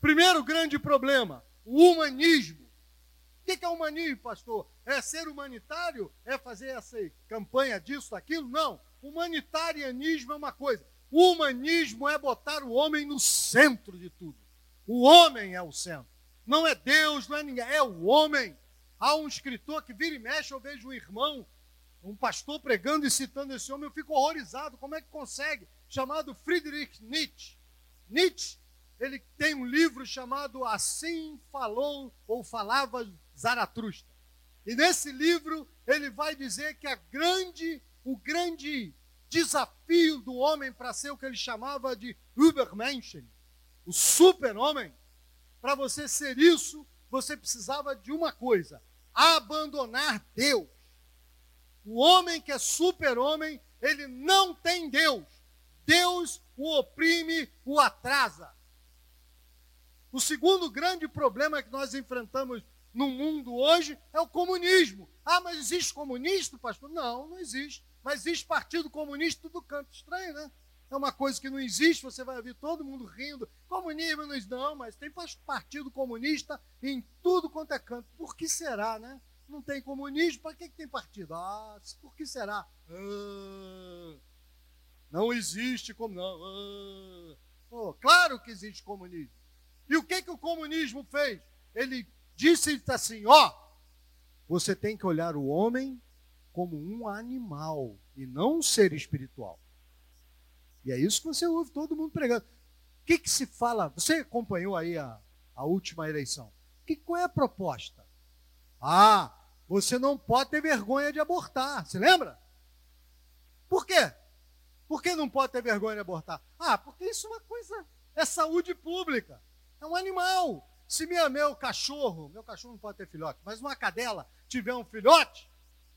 Primeiro grande problema, o humanismo. O que é humanismo, pastor? É ser humanitário? É fazer essa campanha disso, daquilo? Não. Humanitarianismo é uma coisa. O humanismo é botar o homem no centro de tudo. O homem é o centro. Não é Deus, não é ninguém, é o homem. Há um escritor que vira e mexe, eu vejo um irmão, um pastor pregando e citando esse homem, eu fico horrorizado. Como é que consegue? Chamado Friedrich Nietzsche. Nietzsche, ele tem um livro chamado Assim Falou ou Falava Zaratustra. E nesse livro ele vai dizer que a grande, o grande desafio do homem para ser o que ele chamava de Übermenschen, o super-homem, para você ser isso, você precisava de uma coisa: abandonar Deus. O homem que é super-homem, ele não tem Deus. Deus o oprime, o atrasa. O segundo grande problema que nós enfrentamos no mundo hoje é o comunismo. Ah, mas existe comunista, pastor? Não, não existe. Mas existe Partido Comunista do canto estranho, né? É uma coisa que não existe, você vai ouvir todo mundo rindo. Comunismo não, não, mas tem Partido Comunista em tudo quanto é canto. Por que será, né? Não tem comunismo, para que, que tem partido? Ah, por que será? Ah, não existe como não. Ah, oh, claro que existe comunismo. E o que, que o comunismo fez? Ele disse assim: ó, você tem que olhar o homem como um animal e não um ser espiritual. E é isso que você ouve todo mundo pregando. O que, que se fala? Você acompanhou aí a, a última eleição? Que, qual é a proposta? Ah, você não pode ter vergonha de abortar. Se lembra? Por quê? Por que não pode ter vergonha de abortar? Ah, porque isso é uma coisa, é saúde pública. É um animal. Se minha, meu cachorro, meu cachorro não pode ter filhote, mas uma cadela tiver um filhote,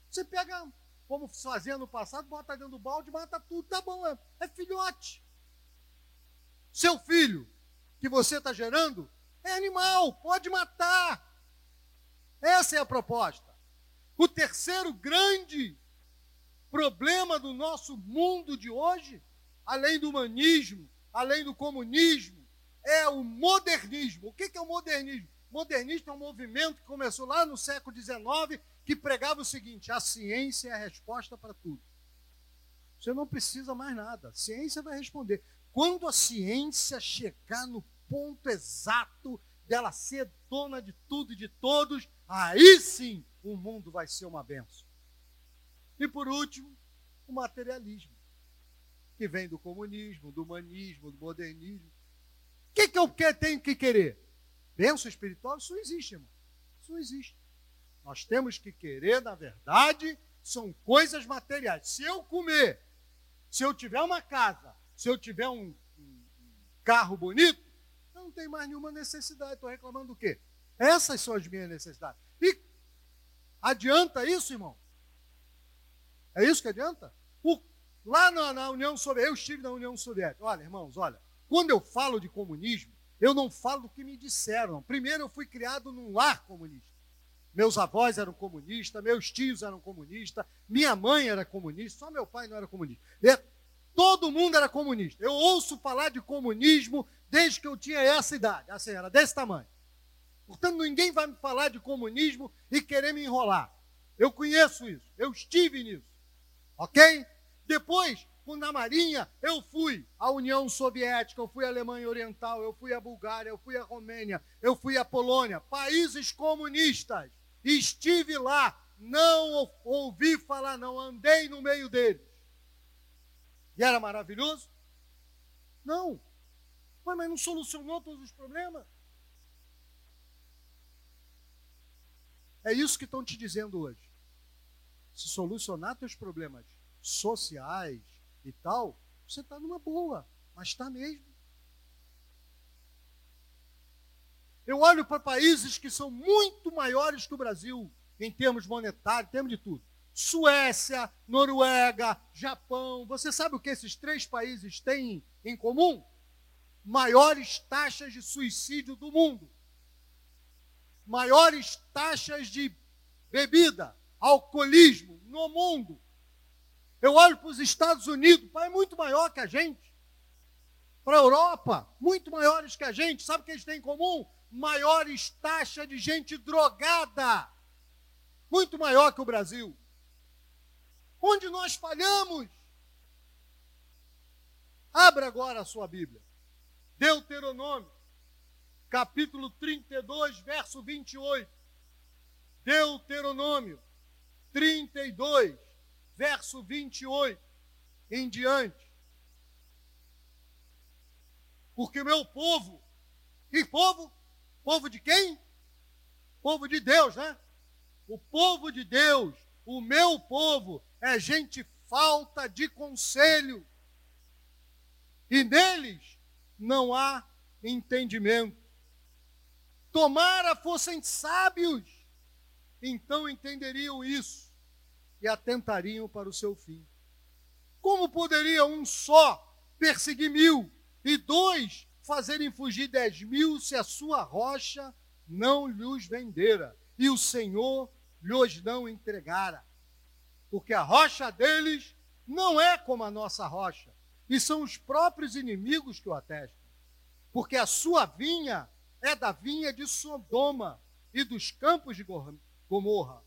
você pega, como fazia no passado, bota dentro do balde, mata tudo, tá bom, é, é filhote. Seu filho, que você está gerando, é animal, pode matar. Essa é a proposta. O terceiro grande problema do nosso mundo de hoje, além do humanismo, além do comunismo, é o modernismo. O que é o modernismo? Modernismo é um movimento que começou lá no século XIX, que pregava o seguinte: a ciência é a resposta para tudo. Você não precisa mais nada, a ciência vai responder. Quando a ciência chegar no ponto exato dela ser dona de tudo e de todos, aí sim o mundo vai ser uma benção. E por último, o materialismo, que vem do comunismo, do humanismo, do modernismo. O que, que eu tenho que querer? Bênção espiritual? Isso existe, irmão. Isso existe. Nós temos que querer, na verdade, são coisas materiais. Se eu comer, se eu tiver uma casa, se eu tiver um, um carro bonito, eu não tenho mais nenhuma necessidade. Estou reclamando do quê? Essas são as minhas necessidades. E adianta isso, irmão? É isso que adianta? O, lá na, na União Soviética, eu estive na União Soviética. Olha, irmãos, olha. Quando eu falo de comunismo, eu não falo do que me disseram. Primeiro, eu fui criado num lar comunista. Meus avós eram comunistas, meus tios eram comunistas, minha mãe era comunista, só meu pai não era comunista. E todo mundo era comunista. Eu ouço falar de comunismo desde que eu tinha essa idade, assim, era desse tamanho. Portanto, ninguém vai me falar de comunismo e querer me enrolar. Eu conheço isso, eu estive nisso. Ok? Depois, na Marinha, eu fui à União Soviética, eu fui à Alemanha Oriental, eu fui à Bulgária, eu fui à Romênia, eu fui à Polônia, países comunistas. Estive lá, não ouvi falar, não andei no meio deles. E era maravilhoso? Não. Mas, mas não solucionou todos os problemas? É isso que estão te dizendo hoje. Se solucionar teus problemas sociais, e tal, você está numa boa, mas está mesmo. Eu olho para países que são muito maiores que o Brasil, em termos monetários, em termos de tudo. Suécia, Noruega, Japão. Você sabe o que esses três países têm em comum? Maiores taxas de suicídio do mundo. Maiores taxas de bebida, alcoolismo no mundo. Eu olho para os Estados Unidos, pai muito maior que a gente. para a Europa, muito maiores que a gente. Sabe o que eles têm em comum? Maiores taxas de gente drogada. Muito maior que o Brasil. Onde nós falhamos? Abra agora a sua Bíblia. Deuteronômio, capítulo 32, verso 28. Deuteronômio 32, verso 28 em diante. Porque o meu povo, que povo? Povo de quem? Povo de Deus, né? O povo de Deus, o meu povo, é gente falta de conselho. E neles não há entendimento. Tomara fossem sábios, então entenderiam isso e atentariam para o seu fim. Como poderia um só perseguir mil e dois fazerem fugir dez mil se a sua rocha não lhes vendera e o Senhor lhes não entregara? Porque a rocha deles não é como a nossa rocha, e são os próprios inimigos que o atestam. Porque a sua vinha é da vinha de Sodoma e dos campos de Gomorra.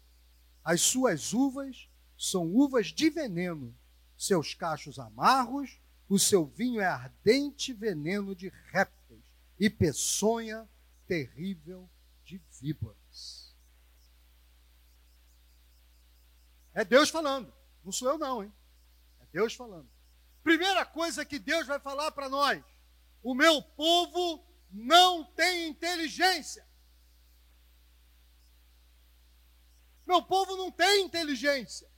As suas uvas são uvas de veneno, seus cachos amargos o seu vinho é ardente veneno de répteis e peçonha terrível de víboras. É Deus falando, não sou eu não, hein? É Deus falando. Primeira coisa que Deus vai falar para nós: o meu povo não tem inteligência. Meu povo não tem inteligência.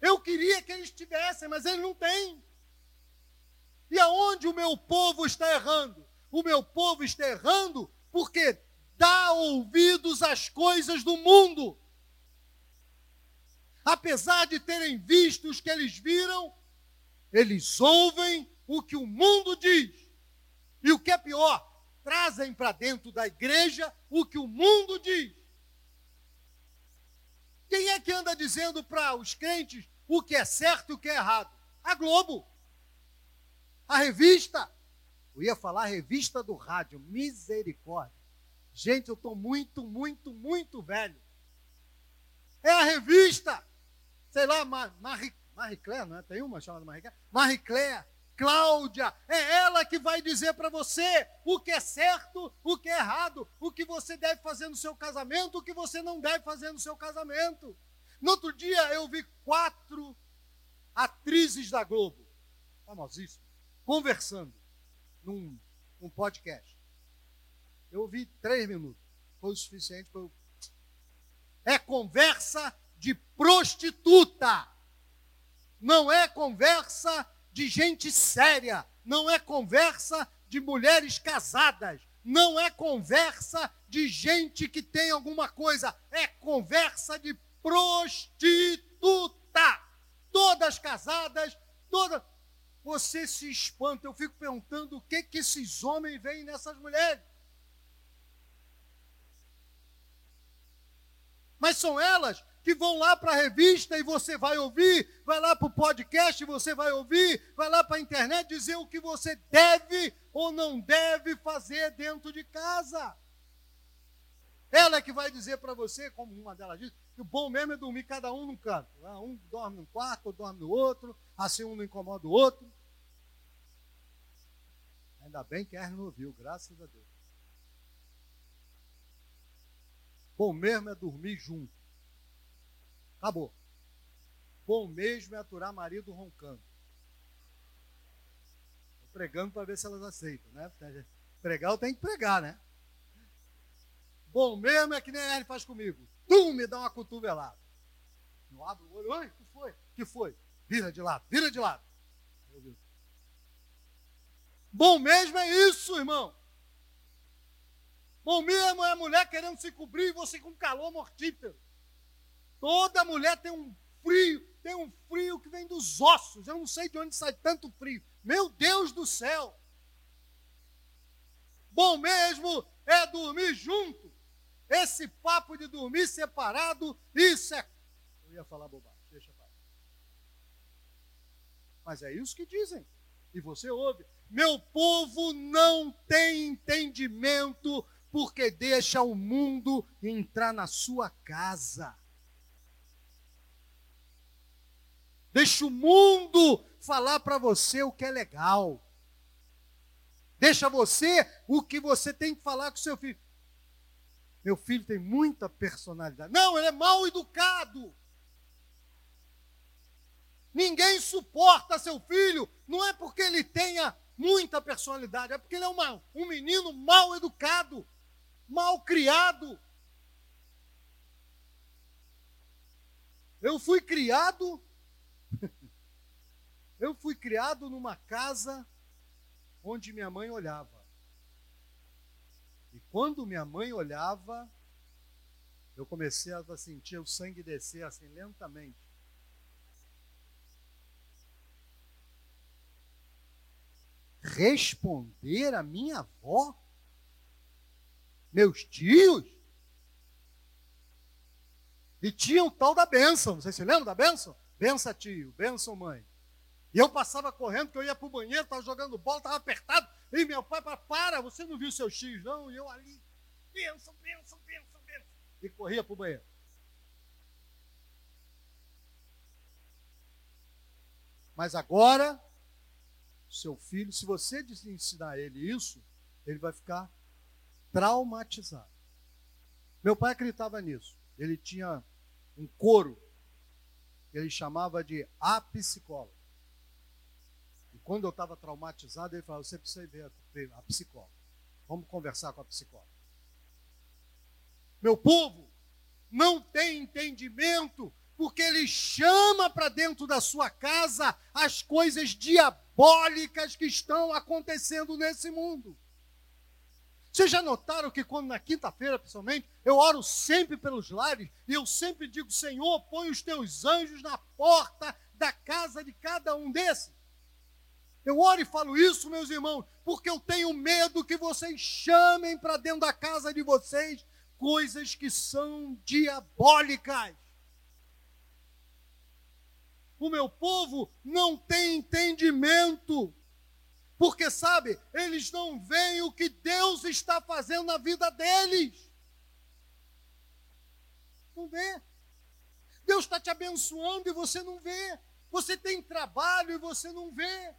Eu queria que eles tivessem, mas eles não têm. E aonde o meu povo está errando? O meu povo está errando porque dá ouvidos às coisas do mundo. Apesar de terem visto os que eles viram, eles ouvem o que o mundo diz. E o que é pior, trazem para dentro da igreja o que o mundo diz. Quem é que anda dizendo para os crentes o que é certo e o que é errado? A Globo. A revista, eu ia falar revista do rádio, misericórdia. Gente, eu estou muito, muito, muito velho. É a revista, sei lá, Marie, Marie Claire, não é? Tem uma chamada Marie Claire? Marie Claire, Cláudia, é ela que vai dizer para você o que é certo, o que é errado, o que você deve fazer no seu casamento, o que você não deve fazer no seu casamento. No outro dia eu vi quatro atrizes da Globo, famosíssimas conversando num, podcast. Eu ouvi três minutos. Foi o suficiente para eu. É conversa de prostituta. Não é conversa de gente séria. Não é conversa de mulheres casadas. Não é conversa de gente que tem alguma coisa. É conversa de prostituta. Todas casadas, todas você se espanta. Eu fico perguntando o que, que esses homens veem nessas mulheres. Mas são elas que vão lá para a revista e você vai ouvir, vai lá para o podcast e você vai ouvir, vai lá para a internet dizer o que você deve ou não deve fazer dentro de casa. Ela é que vai dizer para você, como uma delas diz, que o bom mesmo é dormir cada um num canto. Né? Um dorme num quarto, outro dorme no outro, assim um não incomoda o outro. Ainda bem que Ernest não ouviu, graças a Deus. Bom mesmo é dormir junto. Acabou. Bom mesmo é aturar marido roncando. Estou pregando para ver se elas aceitam, né? Pregar eu tenho que pregar, né? Bom mesmo é que nem a faz comigo. Tu me dá uma cotovelada. Eu abro o olho, oi, o que foi? O que foi? Vira de lado, vira de lado. Bom mesmo é isso, irmão. Bom mesmo é a mulher querendo se cobrir e você com calor mortífero. Toda mulher tem um frio, tem um frio que vem dos ossos. Eu não sei de onde sai tanto frio. Meu Deus do céu. Bom mesmo é dormir junto. Esse papo de dormir separado, isso é. Eu ia falar bobagem, deixa para Mas é isso que dizem. E você ouve. Meu povo não tem entendimento porque deixa o mundo entrar na sua casa. Deixa o mundo falar para você o que é legal. Deixa você o que você tem que falar com seu filho. Meu filho tem muita personalidade. Não, ele é mal educado. Ninguém suporta seu filho. Não é porque ele tenha muita personalidade, é porque ele é uma, um menino mal educado, mal criado. Eu fui criado eu fui criado numa casa onde minha mãe olhava. E quando minha mãe olhava, eu comecei a sentir o sangue descer assim lentamente. Responder a minha avó? Meus tios? E tinha o tal da bênção. Vocês se lembram da bênção? Benção tio, benção mãe. E eu passava correndo, que eu ia para o banheiro, estava jogando bola, estava apertado. E meu pai, para, para, você não viu seus tios, não? E eu ali, benção, benção, benção, benção. E corria para o banheiro. Mas agora, seu filho, se você ensinar ele isso, ele vai ficar traumatizado. Meu pai acreditava nisso. Ele tinha um coro, ele chamava de a psicóloga quando eu estava traumatizado, ele falou: você precisa ver a psicóloga. Vamos conversar com a psicóloga. Meu povo não tem entendimento, porque ele chama para dentro da sua casa as coisas diabólicas que estão acontecendo nesse mundo. Vocês já notaram que quando na quinta-feira, principalmente, eu oro sempre pelos lares e eu sempre digo, Senhor, põe os teus anjos na porta da casa de cada um desses. Eu oro e falo isso, meus irmãos, porque eu tenho medo que vocês chamem para dentro da casa de vocês coisas que são diabólicas. O meu povo não tem entendimento, porque sabe, eles não veem o que Deus está fazendo na vida deles. Não vê. Deus está te abençoando e você não vê. Você tem trabalho e você não vê.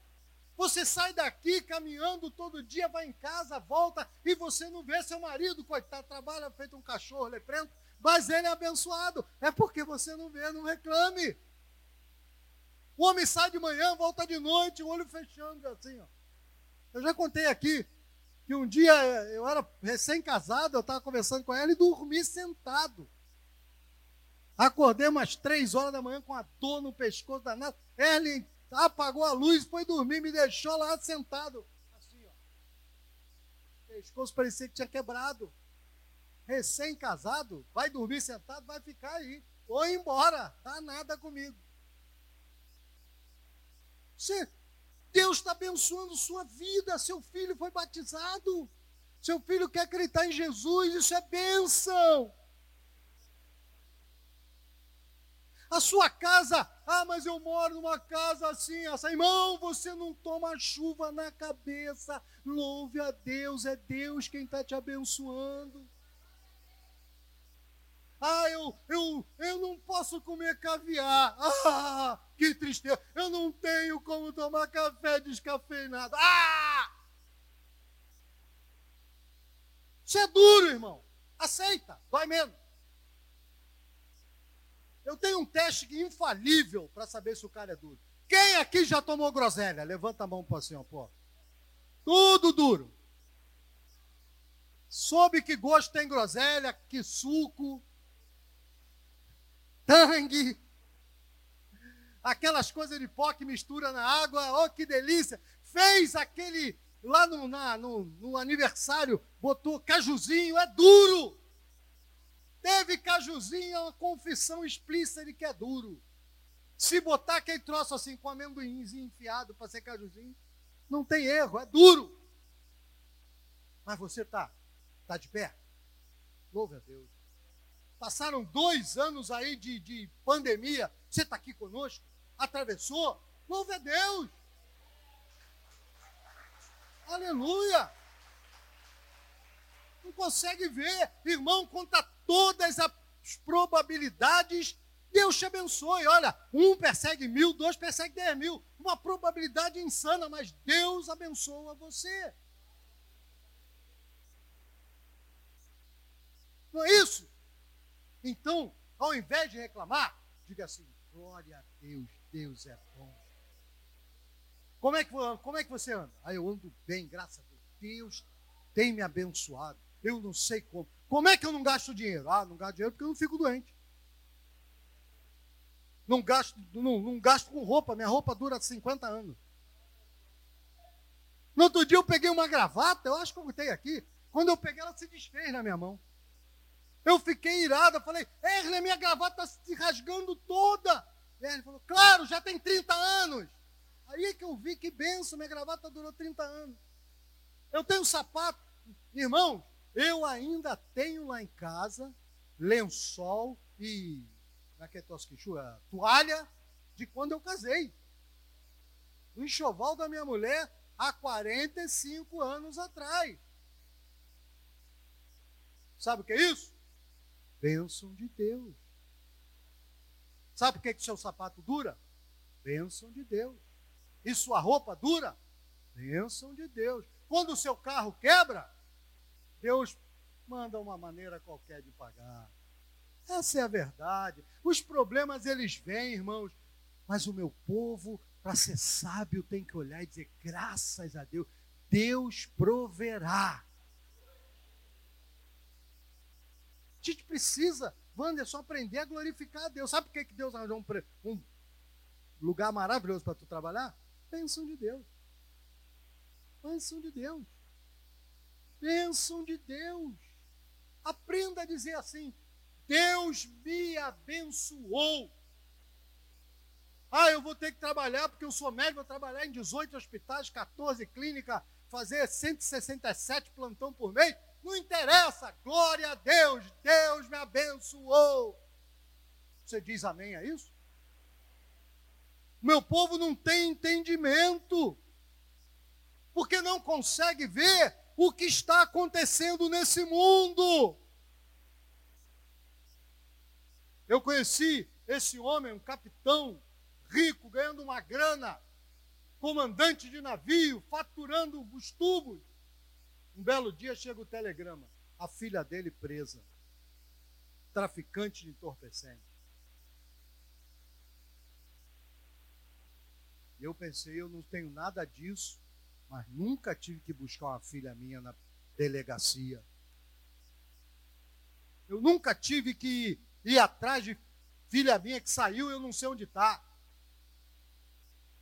Você sai daqui caminhando todo dia, vai em casa, volta e você não vê seu marido, coitado, trabalha feito um cachorro leprento, mas ele é abençoado. É porque você não vê, não reclame. O homem sai de manhã, volta de noite, o olho fechando assim, ó. Eu já contei aqui que um dia eu era recém-casado, eu estava conversando com ela e dormi sentado. Acordei umas três horas da manhã com a dor no pescoço danado. Ellen apagou a luz, foi dormir, me deixou lá sentado. Assim, ó. Pescoço parecia que tinha quebrado. Recém-casado, vai dormir sentado, vai ficar aí. Ou embora, tá nada comigo. Você, Deus está abençoando sua vida, seu filho foi batizado. Seu filho quer acreditar em Jesus, isso é bênção. A sua casa, ah, mas eu moro numa casa assim, assim. Irmão, você não toma chuva na cabeça. Louve a Deus, é Deus quem está te abençoando. Ah, eu, eu, eu não posso comer caviar. Ah, que tristeza. Eu não tenho como tomar café descafeinado. Ah! Isso é duro, irmão. Aceita, vai menos. Eu tenho um teste infalível para saber se o cara é duro. Quem aqui já tomou groselha? Levanta a mão para assim, ó, pô. Tudo duro. Soube que gosto tem groselha, que suco, tangue, aquelas coisas de pó que mistura na água, oh que delícia. Fez aquele lá no, na, no, no aniversário, botou cajuzinho, é duro. Teve cajuzinho, uma confissão explícita de que é duro. Se botar aquele troço assim com amendoinzinho enfiado para ser cajuzinho, não tem erro, é duro. Mas você está tá de pé? Louve a Deus. Passaram dois anos aí de, de pandemia. Você está aqui conosco? Atravessou? Louve a Deus. Aleluia! Não consegue ver, irmão, conta todas as probabilidades, Deus te abençoe. Olha, um persegue mil, dois persegue dez mil. Uma probabilidade insana, mas Deus abençoa você. Não é isso? Então, ao invés de reclamar, diga assim: glória a Deus, Deus é bom. Como é que, como é que você anda? Ah, eu ando bem, graças a Deus. Deus tem me abençoado. Eu não sei como. Como é que eu não gasto dinheiro? Ah, não gasto dinheiro porque eu não fico doente. Não gasto, não, não gasto com roupa, minha roupa dura 50 anos. No outro dia eu peguei uma gravata, eu acho que eu botei aqui. Quando eu peguei, ela se desfez na minha mão. Eu fiquei irado, eu falei, Erle, minha gravata está se rasgando toda. Erle falou, claro, já tem 30 anos. Aí é que eu vi que benção, minha gravata durou 30 anos. Eu tenho sapato. Irmãos, eu ainda tenho lá em casa lençol e é toalha de quando eu casei. O enxoval da minha mulher há 45 anos atrás. Sabe o que é isso? Bênção de Deus. Sabe por que, que seu sapato dura? Bênção de Deus. E sua roupa dura? Bênção de Deus. Quando o seu carro quebra, Deus manda uma maneira qualquer de pagar. Essa é a verdade. Os problemas eles vêm, irmãos, mas o meu povo, para ser sábio, tem que olhar e dizer: graças a Deus, Deus proverá. A gente precisa, Wanderson, aprender a glorificar a Deus. Sabe por que Deus arranjou um, um lugar maravilhoso para tu trabalhar? Bênção de Deus. Bênção de Deus. Bênção de Deus. Aprenda a dizer assim: Deus me abençoou. Ah, eu vou ter que trabalhar porque eu sou médico, vou trabalhar em 18 hospitais, 14 clínicas, fazer 167 plantão por mês. Não interessa, glória a Deus, Deus me abençoou. Você diz amém a isso? Meu povo não tem entendimento, porque não consegue ver o que está acontecendo nesse mundo. Eu conheci esse homem, um capitão rico, ganhando uma grana, comandante de navio, faturando os tubos. Um belo dia chega o telegrama, a filha dele presa, traficante de entorpecente. Eu pensei, eu não tenho nada disso, mas nunca tive que buscar uma filha minha na delegacia. Eu nunca tive que ir atrás de filha minha que saiu e eu não sei onde está.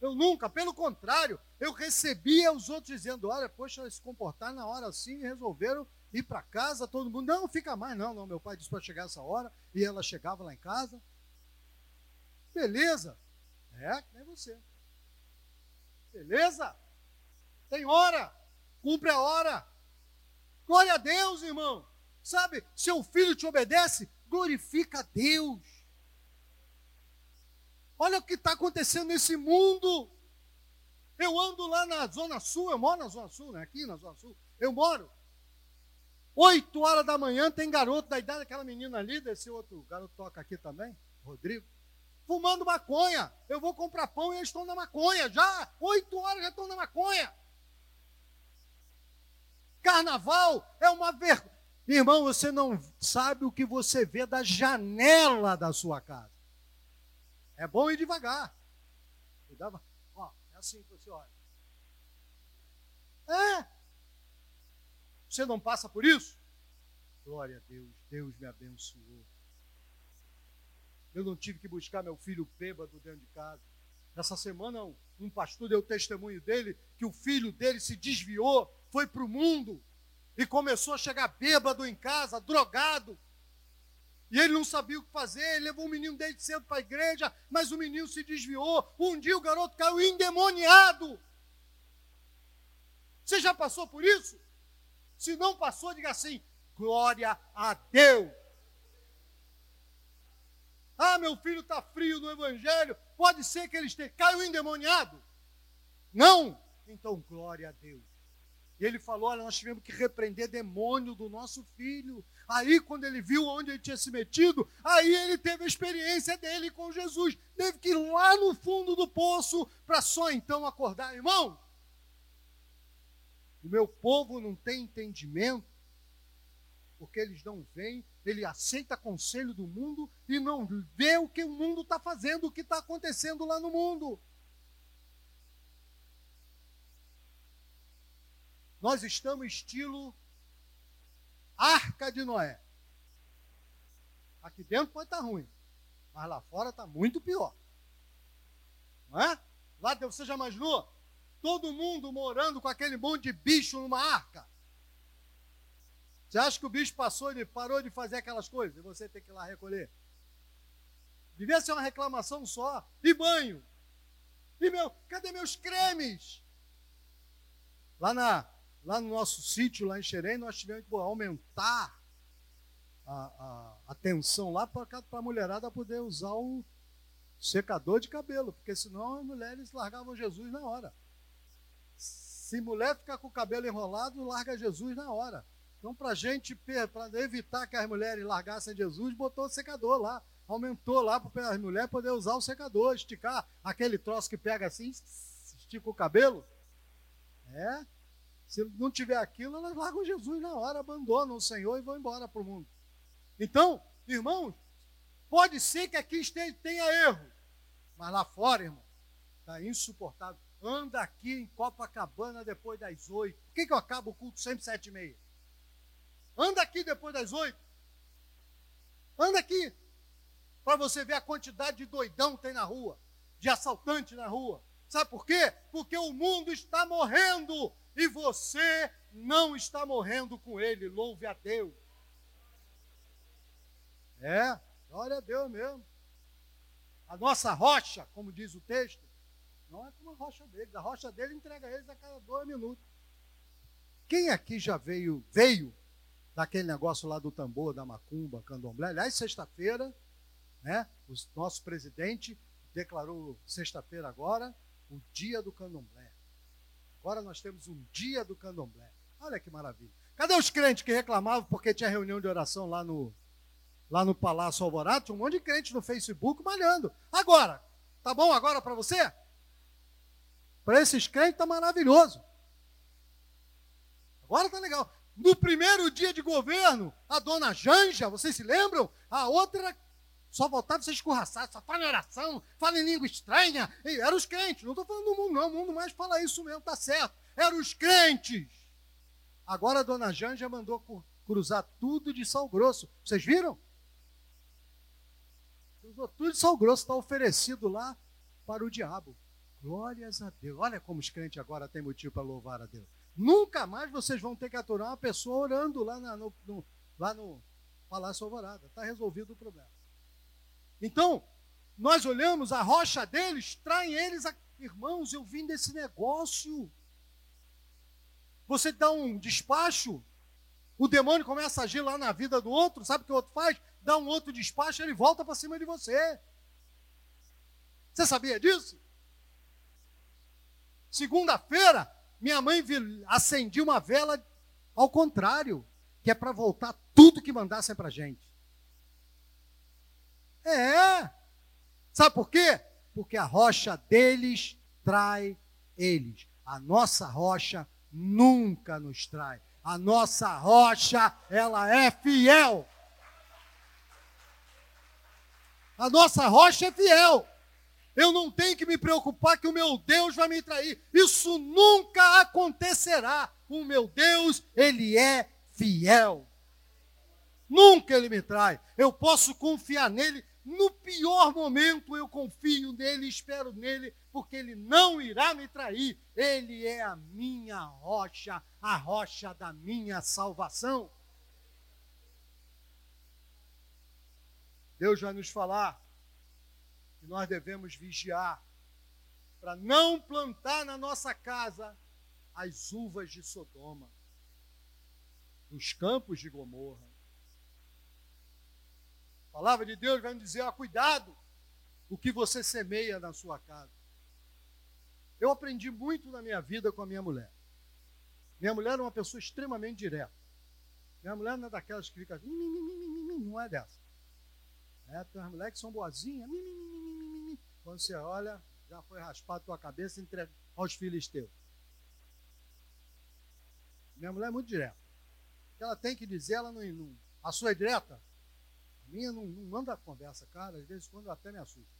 Eu nunca, pelo contrário, eu recebia os outros dizendo: olha, poxa, se comportar na hora assim, resolveram ir para casa, todo mundo, não, fica mais, não, não, meu pai disse para chegar essa hora, e ela chegava lá em casa. Beleza? É, nem você. Beleza? Tem hora, cumpre a hora. Glória a Deus, irmão. Sabe, seu filho te obedece, glorifica a Deus. Olha o que está acontecendo nesse mundo. Eu ando lá na Zona Sul, eu moro na Zona Sul, né? aqui na Zona Sul. Eu moro. Oito horas da manhã tem garoto da idade daquela menina ali, desse outro garoto toca aqui também, Rodrigo, fumando maconha. Eu vou comprar pão e eles estão na maconha. Já, oito horas já estão na maconha. Carnaval é uma vergonha. Irmão, você não sabe o que você vê da janela da sua casa. É bom ir devagar. Cuidava. Ó, é assim que você olha. É. Você não passa por isso? Glória a Deus, Deus me abençoou. Eu não tive que buscar meu filho bêbado dentro de casa. Essa semana, um pastor deu testemunho dele que o filho dele se desviou foi para o mundo e começou a chegar bêbado em casa, drogado. E ele não sabia o que fazer, ele levou o menino desde cedo para a igreja, mas o menino se desviou. Um dia o garoto caiu endemoniado. Você já passou por isso? Se não passou, diga assim: glória a Deus. Ah, meu filho está frio no evangelho. Pode ser que ele esteja. Caiu endemoniado? Não? Então, glória a Deus. E ele falou: olha, nós tivemos que repreender demônio do nosso filho. Aí, quando ele viu onde ele tinha se metido, aí ele teve a experiência dele com Jesus. Teve que ir lá no fundo do poço para só então acordar. Irmão, o meu povo não tem entendimento, porque eles não veem, ele aceita conselho do mundo e não vê o que o mundo está fazendo, o que está acontecendo lá no mundo. Nós estamos estilo Arca de Noé. Aqui dentro pode estar tá ruim, mas lá fora está muito pior. Não é? Lá você já imaginou? Todo mundo morando com aquele monte de bicho numa arca. Você acha que o bicho passou e parou de fazer aquelas coisas e você tem que ir lá recolher? Devia ser uma reclamação só. E banho? E meu, cadê meus cremes? Lá, na, lá no nosso sítio, lá em Xerém, nós tivemos que aumentar a, a, a tensão lá para a mulherada poder usar o secador de cabelo, porque senão as mulheres largavam Jesus na hora. Se mulher ficar com o cabelo enrolado, larga Jesus na hora. Então, para gente, para evitar que as mulheres largassem Jesus, botou o secador lá. Aumentou lá para as mulheres poder usar o secador, esticar aquele troço que pega assim, estica o cabelo. É. Se não tiver aquilo, elas largam Jesus na hora, abandonam o Senhor e vão embora para o mundo. Então, irmãos, pode ser que aqui esteja, tenha erro, mas lá fora, irmão, está insuportável anda aqui em Copacabana depois das oito. Por que, que eu acabo o culto sempre sete e meia? Anda aqui depois das oito. Anda aqui. Para você ver a quantidade de doidão que tem na rua, de assaltante na rua. Sabe por quê? Porque o mundo está morrendo e você não está morrendo com ele. Louve a Deus. É, glória a Deus mesmo. A nossa rocha, como diz o texto, não é como a rocha deles. A rocha dele entrega eles a cada dois minutos. Quem aqui já veio, veio daquele negócio lá do tambor, da macumba, candomblé? Aliás, sexta-feira, né, o nosso presidente declarou sexta-feira agora o dia do candomblé. Agora nós temos um dia do candomblé. Olha que maravilha. Cadê os crentes que reclamavam porque tinha reunião de oração lá no, lá no Palácio Alvorada? Tinha um monte de crente no Facebook malhando. Agora, tá bom agora para você? Para esses crentes está maravilhoso. Agora está legal. No primeiro dia de governo, a dona Janja, vocês se lembram? A outra só voltava a ser escorraçada, só fala em oração, fala em língua estranha. E eram os crentes, não estou falando do mundo, não. O mundo mais fala isso mesmo, tá certo. Eram os crentes. Agora a dona Janja mandou cruzar tudo de sal grosso. Vocês viram? Cruzou tudo de sal grosso, está oferecido lá para o diabo. Glórias a Deus. Olha como os crentes agora têm motivo para louvar a Deus. Nunca mais vocês vão ter que aturar uma pessoa orando lá, na, no, no, lá no Palácio Alvorada. Está resolvido o problema. Então, nós olhamos a rocha deles, traem eles. A... Irmãos, eu vim desse negócio. Você dá um despacho, o demônio começa a agir lá na vida do outro, sabe o que o outro faz? Dá um outro despacho, ele volta para cima de você. Você sabia disso? Segunda-feira, minha mãe acendia uma vela ao contrário, que é para voltar tudo que mandassem para gente. É. Sabe por quê? Porque a rocha deles trai eles. A nossa rocha nunca nos trai. A nossa rocha, ela é fiel. A nossa rocha é fiel. Eu não tenho que me preocupar que o meu Deus vai me trair. Isso nunca acontecerá. O meu Deus, ele é fiel. Nunca ele me trai. Eu posso confiar nele. No pior momento eu confio nele, espero nele, porque ele não irá me trair. Ele é a minha rocha, a rocha da minha salvação. Deus vai nos falar que nós devemos vigiar para não plantar na nossa casa as uvas de Sodoma, nos campos de Gomorra. A palavra de Deus vai nos dizer: ó, cuidado o que você semeia na sua casa. Eu aprendi muito na minha vida com a minha mulher. Minha mulher é uma pessoa extremamente direta. Minha mulher não é daquelas que fica. Não é dessa. É, tem umas mulheres que são boazinhas. Quando você olha, já foi raspado tua cabeça e entregue aos filisteus. Minha mulher é muito direta. O que ela tem que dizer, ela não. não a sua é direta? A minha não, não manda conversa, cara. Às vezes quando eu até me assusto.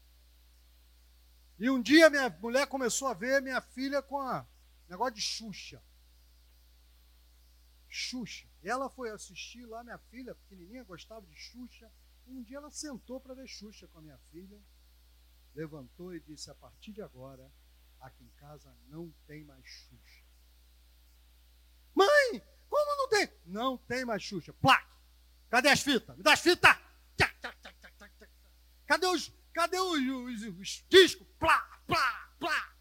E um dia minha mulher começou a ver minha filha com a negócio de Xuxa. Xuxa. Ela foi assistir lá, minha filha, pequenininha, gostava de Xuxa. Um dia ela sentou para ver Xuxa com a minha filha, levantou e disse: A partir de agora, aqui em casa não tem mais Xuxa. Mãe, como não tem? Não tem mais Xuxa. Plaque! Cadê as fitas? Me dá as fitas! Cadê os, cadê os, os, os discos? Plá, plá, plá!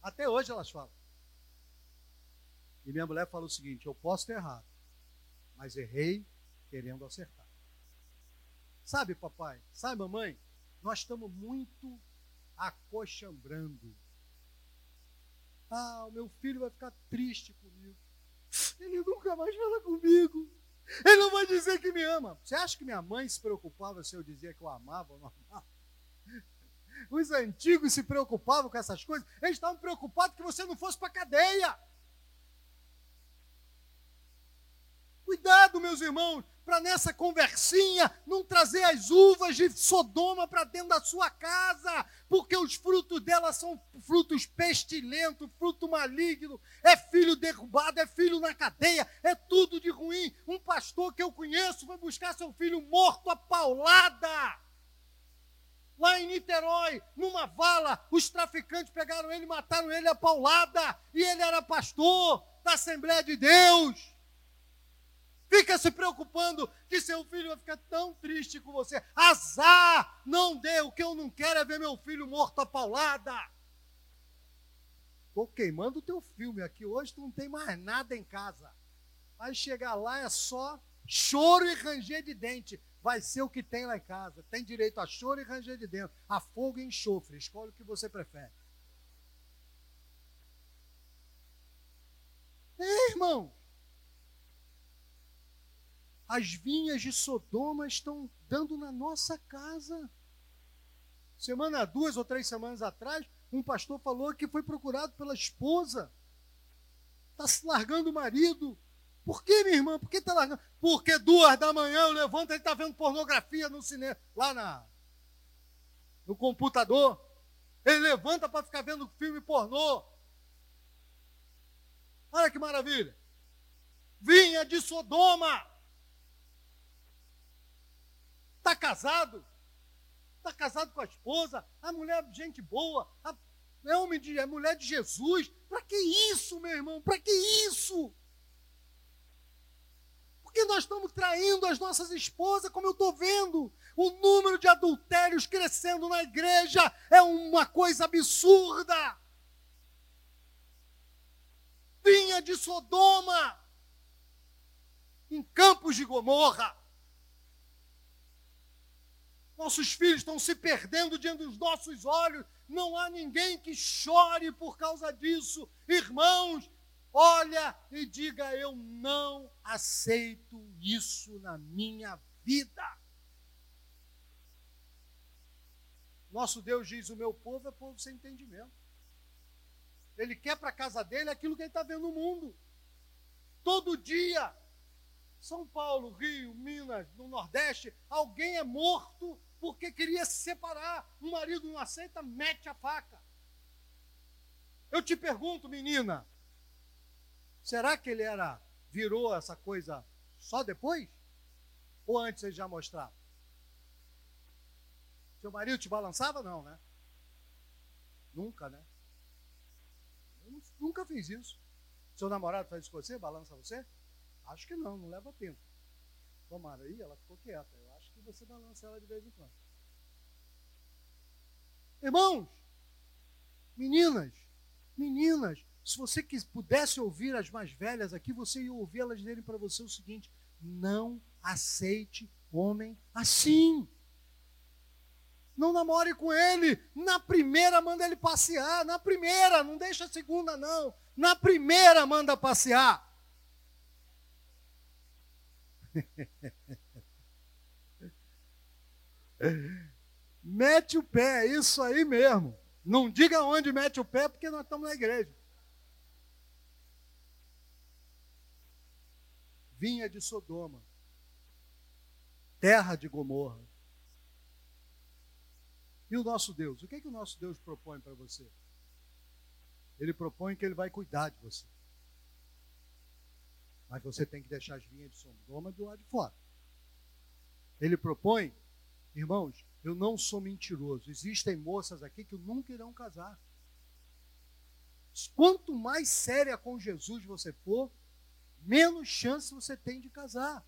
Até hoje elas falam. E minha mulher falou o seguinte: eu posso ter errado, mas errei querendo acertar. Sabe, papai? Sabe, mamãe? Nós estamos muito acochambrando. Ah, o meu filho vai ficar triste comigo. Ele nunca mais fala comigo. Ele não vai dizer que me ama. Você acha que minha mãe se preocupava se eu dizia que eu amava ou não amava? Os antigos se preocupavam com essas coisas. Eles estavam preocupados que você não fosse para a cadeia. Cuidado, meus irmãos, para nessa conversinha não trazer as uvas de Sodoma para dentro da sua casa, porque os frutos dela são frutos pestilentos, fruto maligno, é filho derrubado, é filho na cadeia, é tudo de ruim. Um pastor que eu conheço foi buscar seu filho morto a paulada. Lá em Niterói, numa vala, os traficantes pegaram ele, mataram ele a paulada, e ele era pastor da Assembleia de Deus. Fica se preocupando que seu filho vai ficar tão triste com você. Azar! Não dê. O que eu não quero é ver meu filho morto a paulada. Estou queimando o teu filme aqui. Hoje tu não tem mais nada em casa. Vai chegar lá, é só choro e ranger de dente. Vai ser o que tem lá em casa. Tem direito a choro e ranger de dentro. A fogo e enxofre. Escolhe o que você prefere. Ei, irmão as vinhas de Sodoma estão dando na nossa casa. Semana, duas ou três semanas atrás, um pastor falou que foi procurado pela esposa. Está se largando o marido. Por que, minha irmã? Por que está largando? Porque duas da manhã eu levanto e está vendo pornografia no cinema, lá na, no computador. Ele levanta para ficar vendo filme pornô. Olha que maravilha. Vinha de Sodoma. Está casado? Está casado com a esposa? A mulher é gente boa? A, é homem de, é mulher de Jesus? Para que isso, meu irmão? Para que isso? Porque nós estamos traindo as nossas esposas, como eu estou vendo. O número de adultérios crescendo na igreja é uma coisa absurda. Vinha de Sodoma, em Campos de Gomorra. Nossos filhos estão se perdendo diante dos nossos olhos. Não há ninguém que chore por causa disso. Irmãos, olha e diga: Eu não aceito isso na minha vida. Nosso Deus diz: O meu povo é povo sem entendimento. Ele quer para a casa dele aquilo que ele está vendo no mundo. Todo dia, São Paulo, Rio, Minas, no Nordeste, alguém é morto porque queria se separar. O marido não aceita, mete a faca. Eu te pergunto, menina, será que ele era virou essa coisa só depois? Ou antes ele já mostrava? Seu marido te balançava? Não, né? Nunca, né? Eu nunca fiz isso. Seu namorado faz isso com você? Balança você? Acho que não, não leva tempo. Tomara aí, ela ficou quieta. Eu que você balança ela de vez em quando. Irmãos, meninas, meninas, se você pudesse ouvir as mais velhas aqui, você ia ouvir elas dizerem para você o seguinte: não aceite homem assim. Não namore com ele. Na primeira, manda ele passear. Na primeira, não deixa a segunda, não. Na primeira manda passear. mete o pé, é isso aí mesmo. Não diga onde mete o pé, porque nós estamos na igreja. Vinha de Sodoma, terra de Gomorra. E o nosso Deus? O que, é que o nosso Deus propõe para você? Ele propõe que ele vai cuidar de você. Mas você tem que deixar as vinhas de Sodoma do lado de fora. Ele propõe, irmãos, eu não sou mentiroso. Existem moças aqui que nunca irão casar. Quanto mais séria com Jesus você for, menos chance você tem de casar.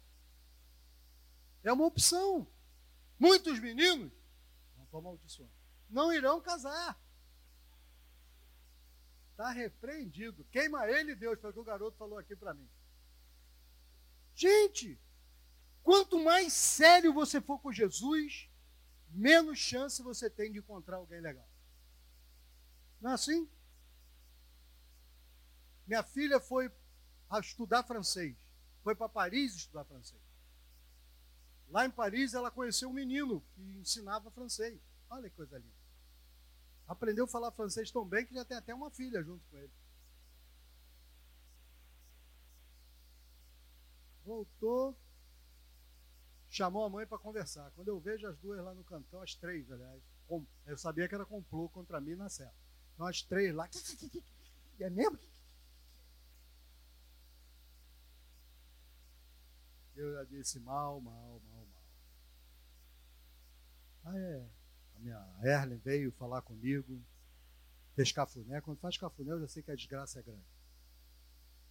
É uma opção. Muitos meninos, não estou não irão casar. Está repreendido. Queima ele, Deus, foi o que o garoto falou aqui para mim. Gente, quanto mais sério você for com Jesus, menos chance você tem de encontrar alguém legal. Não é assim? Minha filha foi a estudar francês. Foi para Paris estudar francês. Lá em Paris ela conheceu um menino que ensinava francês. Olha que coisa linda. Aprendeu a falar francês tão bem que já tem até uma filha junto com ele. Voltou, chamou a mãe para conversar. Quando eu vejo as duas lá no cantão, as três, aliás, eu sabia que era complô contra mim na serra. Então as três lá, é mesmo? Eu já disse mal, mal, mal, mal. Ah, é. A minha Erlen veio falar comigo, fez cafuné. Quando faz cafuné, eu já sei que a desgraça é grande.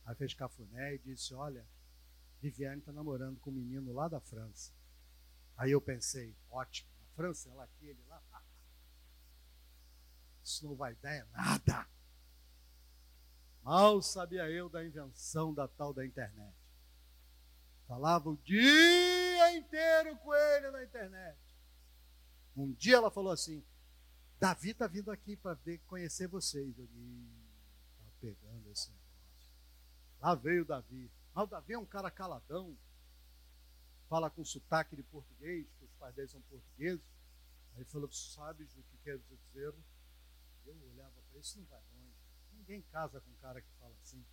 Aí fez cafuné e disse: Olha, Viviane está namorando com um menino lá da França. Aí eu pensei, ótimo, na França, ela aqui, ele lá. Isso não vai dar é nada. Mal sabia eu da invenção da tal da internet. Falava o dia inteiro com ele na internet. Um dia ela falou assim: Davi está vindo aqui para conhecer vocês. Eu disse: está pegando esse negócio. Lá veio Davi. Mas o Davi é um cara caladão, fala com sotaque de português, que os pais dele são portugueses. Aí falou, sabes o que quer dizer? Eu olhava para isso, não vai longe. Ninguém casa com um cara que fala assim.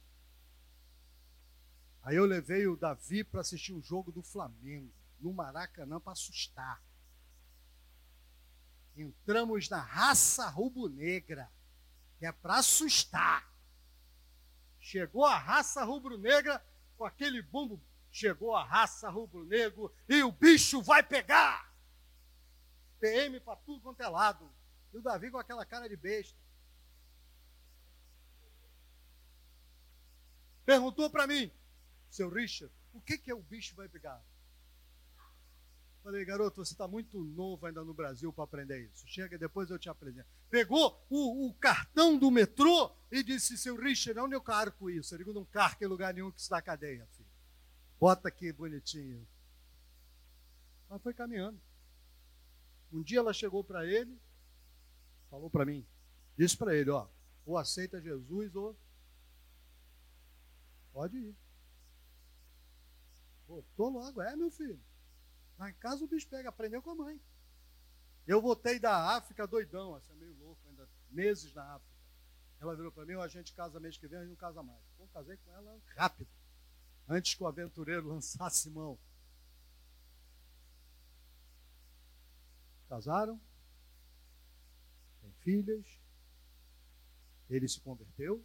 Aí eu levei o Davi para assistir um jogo do Flamengo, no Maracanã, para assustar. Entramos na raça rubro-negra, que é para assustar. Chegou a raça rubro-negra, com aquele bumbo, chegou a raça rubro-negro e o bicho vai pegar. PM para tudo quanto é lado. E o Davi com aquela cara de besta. Perguntou para mim, seu Richard, o que, que é o bicho vai pegar? Falei, garoto, você está muito novo ainda no Brasil para aprender isso. Chega, depois eu te apresento. Pegou o, o, cartão do metrô e disse, seu Richard, onde eu carro com isso? Ele não carca em lugar nenhum que está cadeia, filho. Bota aqui bonitinho. Ela foi caminhando. Um dia ela chegou para ele, falou para mim, disse para ele, ó, ou aceita Jesus ou pode ir. Botou logo, é meu filho. Lá em casa o bicho pega, aprendeu com a mãe. Eu voltei da África doidão, assim, meio louco, ainda meses na África. Ela virou para mim, a gente casa mês que vem, a gente não casa mais. Então casei com ela rápido, antes que o aventureiro lançasse mão. Casaram, tem filhas, ele se converteu,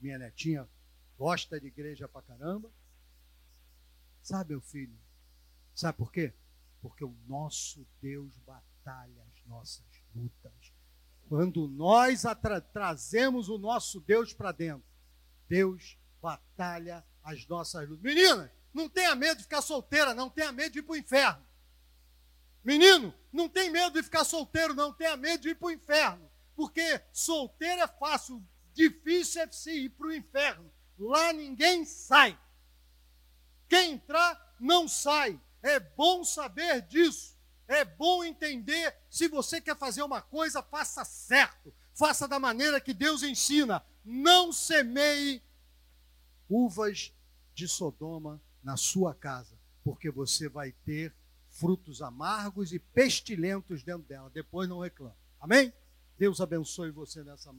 minha netinha gosta de igreja pra caramba. Sabe, meu filho, Sabe por quê? Porque o nosso Deus batalha as nossas lutas. Quando nós tra trazemos o nosso Deus para dentro, Deus batalha as nossas lutas. Menina, não tenha medo de ficar solteira, não tenha medo de ir para o inferno. Menino, não tem medo de ficar solteiro, não tenha medo de ir para o inferno. Porque solteiro é fácil, difícil é se ir para o inferno. Lá ninguém sai. Quem entrar, não sai. É bom saber disso. É bom entender. Se você quer fazer uma coisa, faça certo. Faça da maneira que Deus ensina. não semeie uvas de Sodoma na sua casa, porque você vai ter frutos amargos e pestilentos dentro dela. Depois não reclame. Amém? Deus abençoe você nessa